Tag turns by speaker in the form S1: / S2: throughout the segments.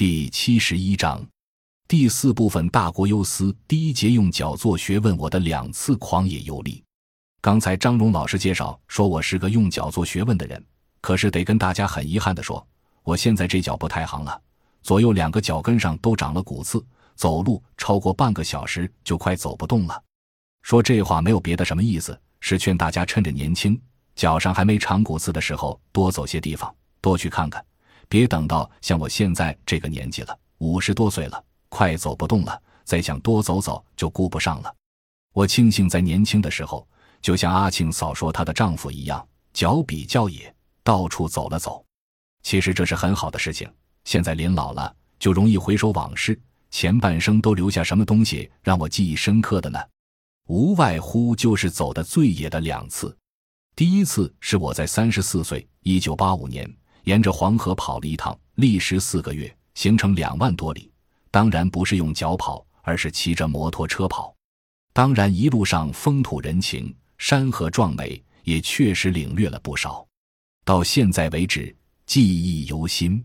S1: 第七十一章，第四部分大国忧思第一节用脚做学问，我的两次狂野游历。刚才张荣老师介绍说我是个用脚做学问的人，可是得跟大家很遗憾的说，我现在这脚不太行了，左右两个脚跟上都长了骨刺，走路超过半个小时就快走不动了。说这话没有别的什么意思，是劝大家趁着年轻，脚上还没长骨刺的时候，多走些地方，多去看看，别等到像我现在这个年纪了，五十多岁了，快走不动了，再想多走走就顾不上了。我庆幸在年轻的时候。就像阿庆嫂说她的丈夫一样，脚比较野，到处走了走。其实这是很好的事情。现在临老了，就容易回首往事，前半生都留下什么东西让我记忆深刻的呢？无外乎就是走的最野的两次。第一次是我在三十四岁，一九八五年，沿着黄河跑了一趟，历时四个月，行程两万多里。当然不是用脚跑，而是骑着摩托车跑。当然一路上风土人情。山河壮美，也确实领略了不少。到现在为止，记忆犹新。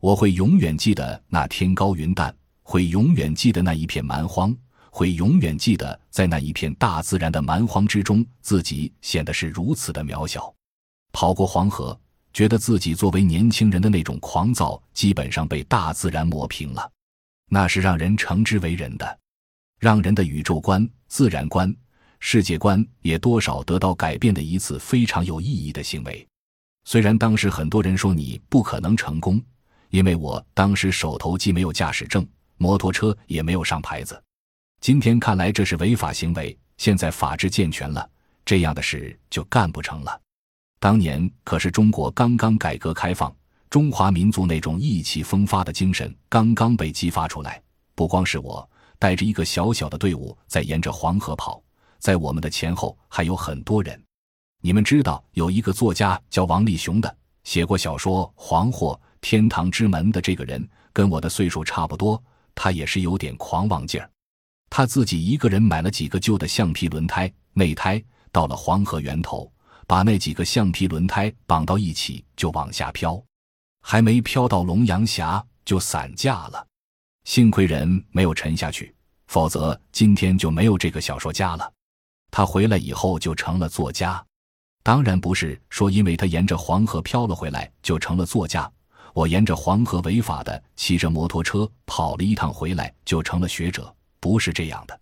S1: 我会永远记得那天高云淡，会永远记得那一片蛮荒，会永远记得在那一片大自然的蛮荒之中，自己显得是如此的渺小。跑过黄河，觉得自己作为年轻人的那种狂躁，基本上被大自然磨平了。那是让人称之为人的，让人的宇宙观、自然观。世界观也多少得到改变的一次非常有意义的行为。虽然当时很多人说你不可能成功，因为我当时手头既没有驾驶证，摩托车也没有上牌子。今天看来这是违法行为。现在法制健全了，这样的事就干不成了。当年可是中国刚刚改革开放，中华民族那种意气风发的精神刚刚被激发出来。不光是我，带着一个小小的队伍在沿着黄河跑。在我们的前后还有很多人，你们知道有一个作家叫王立雄的，写过小说《黄祸》《天堂之门》的这个人，跟我的岁数差不多，他也是有点狂妄劲儿。他自己一个人买了几个旧的橡皮轮胎、内胎，到了黄河源头，把那几个橡皮轮胎绑到一起就往下飘，还没飘到龙阳峡就散架了。幸亏人没有沉下去，否则今天就没有这个小说家了。他回来以后就成了作家，当然不是说因为他沿着黄河漂了回来就成了作家。我沿着黄河违法的骑着摩托车跑了一趟回来就成了学者，不是这样的。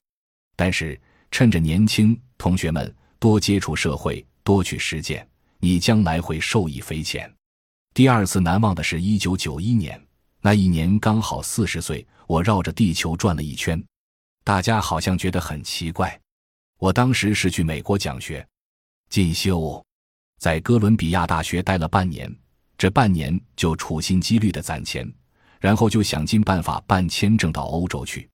S1: 但是趁着年轻，同学们多接触社会，多去实践，你将来会受益匪浅。第二次难忘的是一九九一年，那一年刚好四十岁，我绕着地球转了一圈，大家好像觉得很奇怪。我当时是去美国讲学、进修，在哥伦比亚大学待了半年。这半年就处心积虑的攒钱，然后就想尽办法办签证到欧洲去。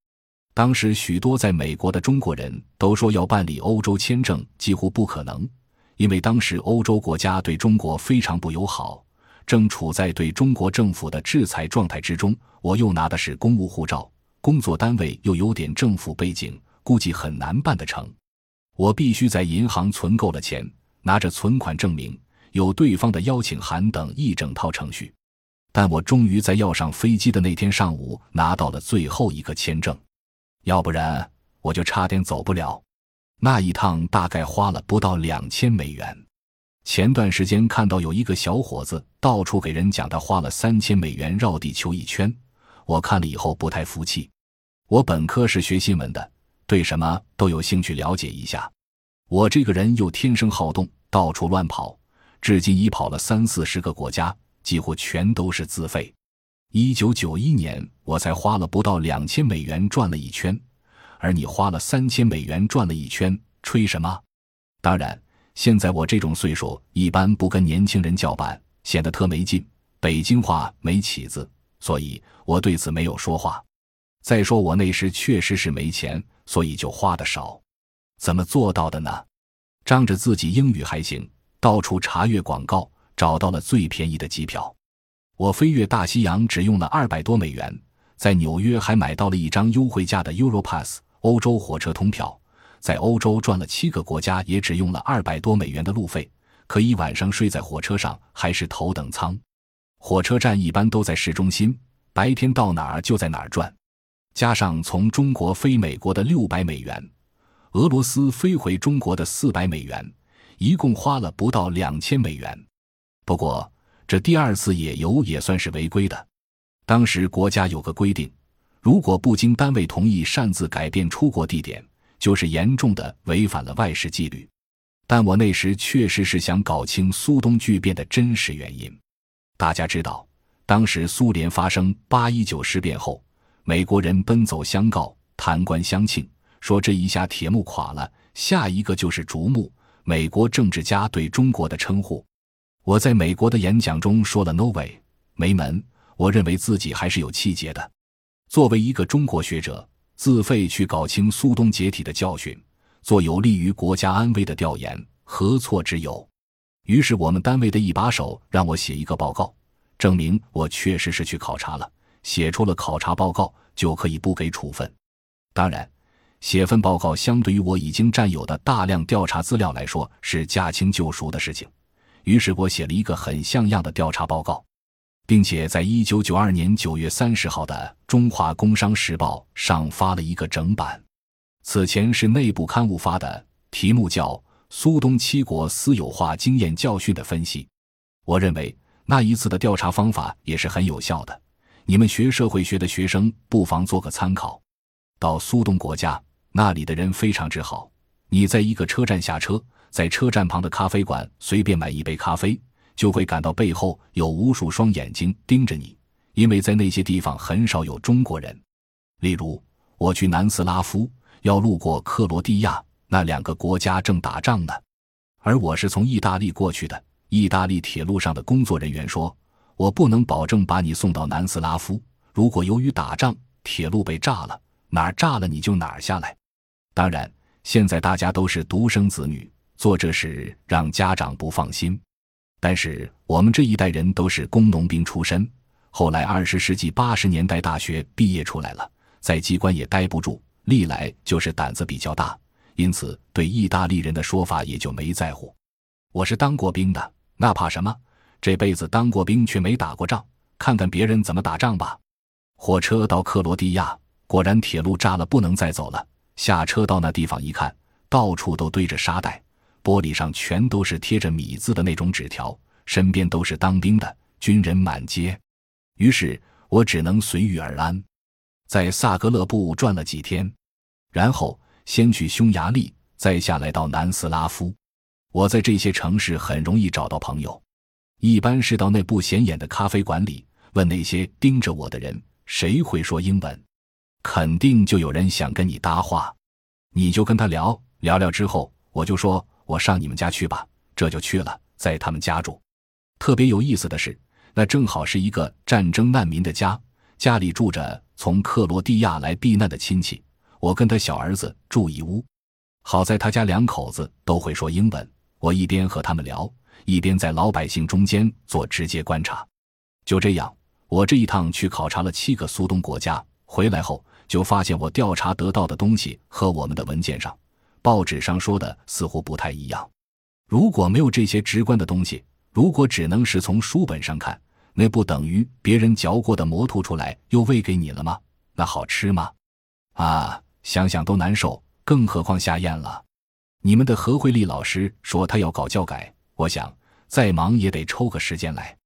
S1: 当时许多在美国的中国人都说要办理欧洲签证几乎不可能，因为当时欧洲国家对中国非常不友好，正处在对中国政府的制裁状态之中。我又拿的是公务护照，工作单位又有点政府背景，估计很难办得成。我必须在银行存够了钱，拿着存款证明，有对方的邀请函等一整套程序。但我终于在要上飞机的那天上午拿到了最后一个签证，要不然我就差点走不了。那一趟大概花了不到两千美元。前段时间看到有一个小伙子到处给人讲他花了三千美元绕地球一圈，我看了以后不太服气。我本科是学新闻的。对什么都有兴趣了解一下，我这个人又天生好动，到处乱跑，至今已跑了三四十个国家，几乎全都是自费。一九九一年，我才花了不到两千美元转了一圈，而你花了三千美元转了一圈，吹什么？当然，现在我这种岁数，一般不跟年轻人叫板，显得特没劲，北京话没起子，所以我对此没有说话。再说我那时确实是没钱。所以就花的少，怎么做到的呢？仗着自己英语还行，到处查阅广告，找到了最便宜的机票。我飞越大西洋只用了二百多美元，在纽约还买到了一张优惠价的 Europass 欧洲火车通票，在欧洲转了七个国家，也只用了二百多美元的路费，可以晚上睡在火车上，还是头等舱。火车站一般都在市中心，白天到哪儿就在哪儿转，加上从中国飞美国的六百美元，俄罗斯飞回中国的四百美元，一共花了不到两千美元。不过这第二次野游也算是违规的，当时国家有个规定，如果不经单位同意擅自改变出国地点，就是严重的违反了外事纪律。但我那时确实是想搞清苏东剧变的真实原因。大家知道，当时苏联发生八一九事变后，美国人奔走相告，弹冠相庆，说这一下铁幕垮了，下一个就是竹木。美国政治家对中国的称呼，我在美国的演讲中说了 “no way”，没门。我认为自己还是有气节的。作为一个中国学者，自费去搞清苏东解体的教训。做有利于国家安危的调研，何错之有？于是我们单位的一把手让我写一个报告，证明我确实是去考察了。写出了考察报告就可以不给处分。当然，写份报告相对于我已经占有的大量调查资料来说是驾轻就熟的事情。于是我写了一个很像样的调查报告，并且在一九九二年九月三十号的《中华工商时报》上发了一个整版。此前是内部刊物发的，题目叫《苏东七国私有化经验教训的分析》。我认为那一次的调查方法也是很有效的，你们学社会学的学生不妨做个参考。到苏东国家，那里的人非常之好，你在一个车站下车，在车站旁的咖啡馆随便买一杯咖啡，就会感到背后有无数双眼睛盯着你，因为在那些地方很少有中国人。例如，我去南斯拉夫。要路过克罗地亚，那两个国家正打仗呢，而我是从意大利过去的。意大利铁路上的工作人员说：“我不能保证把你送到南斯拉夫。如果由于打仗，铁路被炸了，哪儿炸了你就哪儿下来。”当然，现在大家都是独生子女，做这事让家长不放心。但是我们这一代人都是工农兵出身，后来二十世纪八十年代大学毕业出来了，在机关也待不住。历来就是胆子比较大，因此对意大利人的说法也就没在乎。我是当过兵的，那怕什么？这辈子当过兵却没打过仗，看看别人怎么打仗吧。火车到克罗地亚，果然铁路炸了，不能再走了。下车到那地方一看，到处都堆着沙袋，玻璃上全都是贴着米字的那种纸条，身边都是当兵的军人满街。于是我只能随遇而安，在萨格勒布转了几天。然后先去匈牙利，再下来到南斯拉夫。我在这些城市很容易找到朋友，一般是到那不显眼的咖啡馆里，问那些盯着我的人谁会说英文，肯定就有人想跟你搭话，你就跟他聊聊聊。之后我就说我上你们家去吧，这就去了，在他们家住。特别有意思的是，那正好是一个战争难民的家，家里住着从克罗地亚来避难的亲戚。我跟他小儿子住一屋，好在他家两口子都会说英文。我一边和他们聊，一边在老百姓中间做直接观察。就这样，我这一趟去考察了七个苏东国家，回来后就发现我调查得到的东西和我们的文件上、报纸上说的似乎不太一样。如果没有这些直观的东西，如果只能是从书本上看，那不等于别人嚼过的馍吐出来又喂给你了吗？那好吃吗？啊！想想都难受，更何况下咽了。你们的何慧丽老师说他要搞教改，我想再忙也得抽个时间来，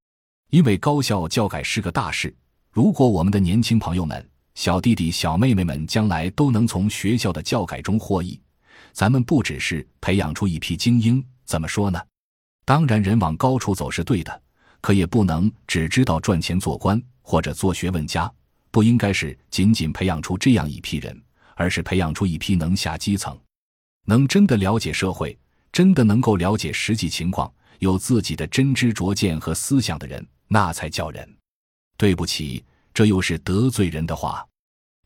S1: 因为高校教改是个大事。如果我们的年轻朋友们、小弟弟、小妹妹们将来都能从学校的教改中获益，咱们不只是培养出一批精英，怎么说呢？当然，人往高处走是对的，可也不能只知道赚钱做官或者做学问家，不应该是仅仅培养出这样一批人。而是培养出一批能下基层、能真的了解社会、真的能够了解实际情况、有自己的真知灼见和思想的人，那才叫人。对不起，这又是得罪人的话。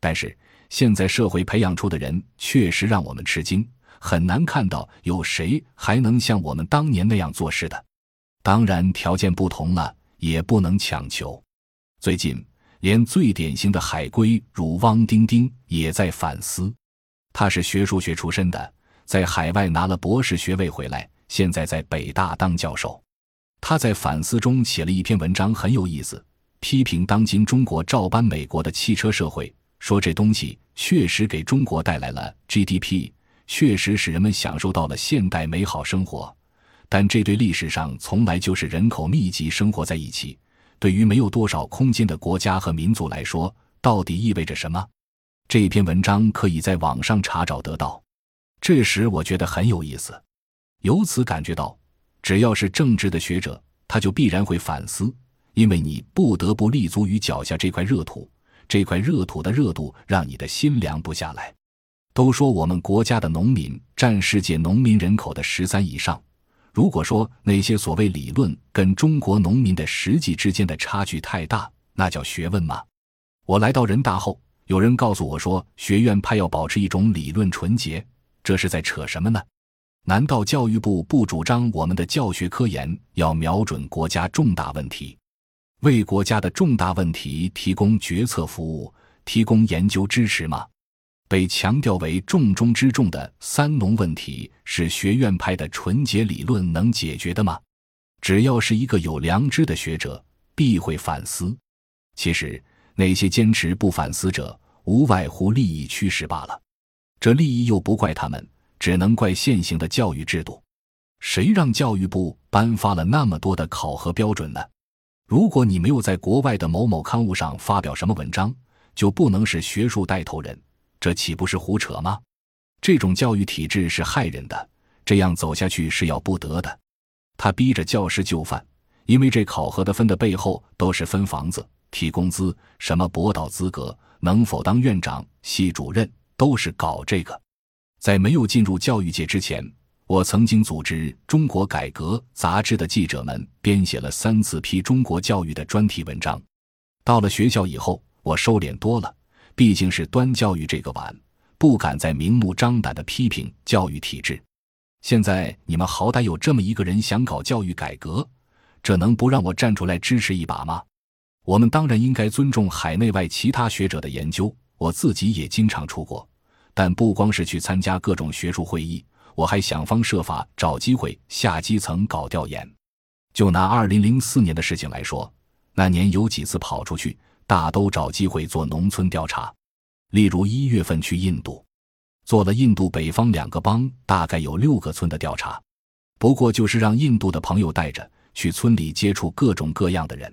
S1: 但是现在社会培养出的人确实让我们吃惊，很难看到有谁还能像我们当年那样做事的。当然，条件不同了，也不能强求。最近。连最典型的海归如汪丁丁也在反思。他是学数学出身的，在海外拿了博士学位回来，现在在北大当教授。他在反思中写了一篇文章，很有意思，批评当今中国照搬美国的汽车社会，说这东西确实给中国带来了 GDP，确实使人们享受到了现代美好生活。但这对历史上从来就是人口密集生活在一起，对于没有多少空间的国家和民族来说，到底意味着什么？这篇文章可以在网上查找得到。这时我觉得很有意思，由此感觉到，只要是政治的学者，他就必然会反思，因为你不得不立足于脚下这块热土，这块热土的热度让你的心凉不下来。都说我们国家的农民占世界农民人口的十三以上。如果说那些所谓理论跟中国农民的实际之间的差距太大，那叫学问吗？我来到人大后，有人告诉我说，学院派要保持一种理论纯洁，这是在扯什么呢？难道教育部不主张我们的教学科研要瞄准国家重大问题，为国家的重大问题提供决策服务、提供研究支持吗？被强调为重中之重的三农问题，是学院派的纯洁理论能解决的吗？只要是一个有良知的学者，必会反思。其实那些坚持不反思者，无外乎利益驱使罢了。这利益又不怪他们，只能怪现行的教育制度。谁让教育部颁发了那么多的考核标准呢？如果你没有在国外的某某刊物上发表什么文章，就不能是学术带头人。这岂不是胡扯吗？这种教育体制是害人的，这样走下去是要不得的。他逼着教师就范，因为这考核的分的背后都是分房子、提工资、什么博导资格、能否当院长、系主任，都是搞这个。在没有进入教育界之前，我曾经组织《中国改革》杂志的记者们编写了三次批中国教育的专题文章。到了学校以后，我收敛多了。毕竟是端教育这个碗，不敢再明目张胆的批评教育体制。现在你们好歹有这么一个人想搞教育改革，这能不让我站出来支持一把吗？我们当然应该尊重海内外其他学者的研究。我自己也经常出国，但不光是去参加各种学术会议，我还想方设法找机会下基层搞调研。就拿二零零四年的事情来说，那年有几次跑出去。大都找机会做农村调查，例如一月份去印度，做了印度北方两个邦，大概有六个村的调查。不过就是让印度的朋友带着去村里接触各种各样的人，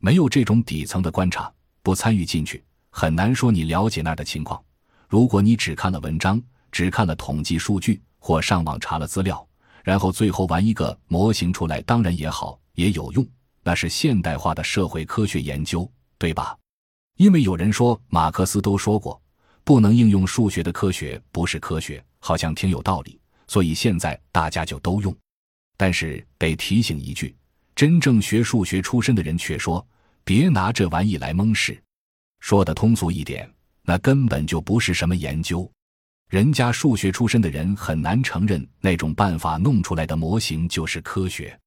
S1: 没有这种底层的观察，不参与进去，很难说你了解那儿的情况。如果你只看了文章，只看了统计数据，或上网查了资料，然后最后玩一个模型出来，当然也好，也有用，那是现代化的社会科学研究。对吧？因为有人说马克思都说过，不能应用数学的科学不是科学，好像挺有道理，所以现在大家就都用。但是得提醒一句，真正学数学出身的人却说，别拿这玩意来蒙事。说的通俗一点，那根本就不是什么研究。人家数学出身的人很难承认那种办法弄出来的模型就是科学。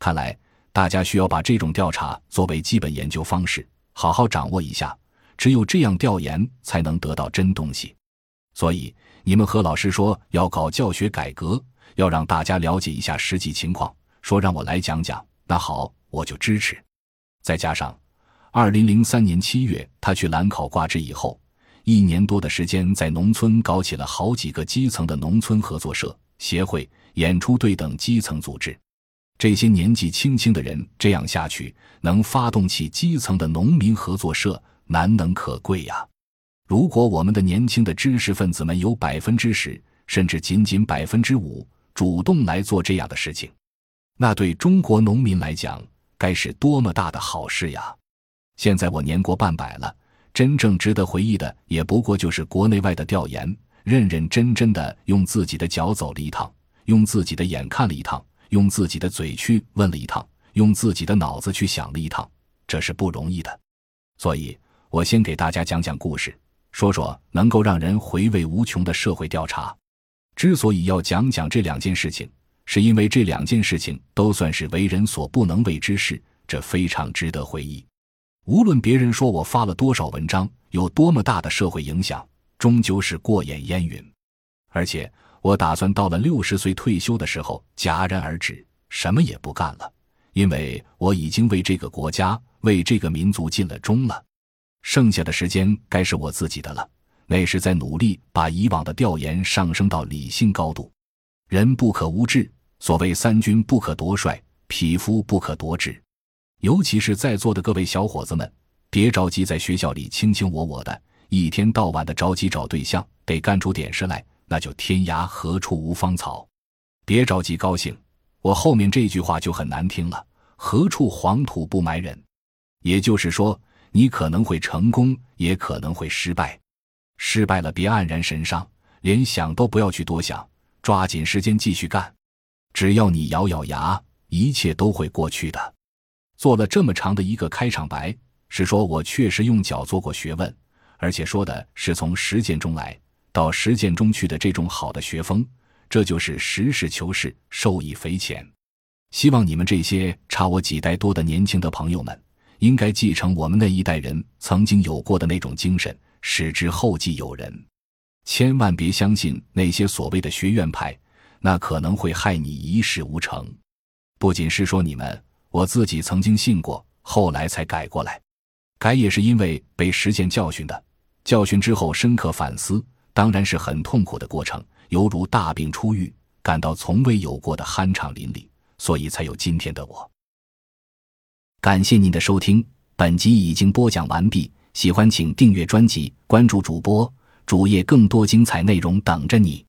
S1: 看来大家需要把这种调查作为基本研究方式。好好掌握一下，只有这样调研才能得到真东西。所以你们和老师说要搞教学改革，要让大家了解一下实际情况，说让我来讲讲，那好，我就支持。再加上，二零零三年七月他去兰考挂职以后，一年多的时间在农村搞起了好几个基层的农村合作社、协会、演出队等基层组织。这些年纪轻轻的人这样下去，能发动起基层的农民合作社，难能可贵呀！如果我们的年轻的知识分子们有百分之十，甚至仅仅百分之五，主动来做这样的事情，那对中国农民来讲，该是多么大的好事呀！现在我年过半百了，真正值得回忆的，也不过就是国内外的调研，认认真真的用自己的脚走了一趟，用自己的眼看了一趟。用自己的嘴去问了一趟，用自己的脑子去想了一趟，这是不容易的。所以，我先给大家讲讲故事，说说能够让人回味无穷的社会调查。之所以要讲讲这两件事情，是因为这两件事情都算是为人所不能为之事，这非常值得回忆。无论别人说我发了多少文章，有多么大的社会影响，终究是过眼烟云，而且。我打算到了六十岁退休的时候戛然而止，什么也不干了，因为我已经为这个国家、为这个民族尽了忠了。剩下的时间该是我自己的了，那是在努力把以往的调研上升到理性高度。人不可无志，所谓三军不可夺帅，匹夫不可夺志。尤其是在座的各位小伙子们，别着急在学校里卿卿我我的，一天到晚的着急找对象，得干出点事来，那就天涯何处无芳草。别着急高兴，我后面这句话就很难听了：何处黄土不埋人？也就是说。你可能会成功，也可能会失败。失败了别黯然神伤，连想都不要去多想，抓紧时间继续干。只要你咬咬牙，一切都会过去的。做了这么长的一个开场白，是说我确实用脚做过学问，而且说的是从实践中来到实践中去的这种好的学风，这就是实事求是，受益匪浅。希望你们这些差我几代多的年轻的朋友们。应该继承我们那一代人曾经有过的那种精神，使之后继有人。千万别相信那些所谓的学院派，那可能会害你一事无成。不仅是说你们，我自己曾经信过，后来才改过来。改也是因为被实践教训的，教训之后深刻反思，当然是很痛苦的过程，犹如大病初愈，感到从未有过的酣畅淋漓，所以才有今天的我。感谢您的收听，本集已经播讲完毕。喜欢请订阅专辑，关注主播主页，更多精彩内容等着你。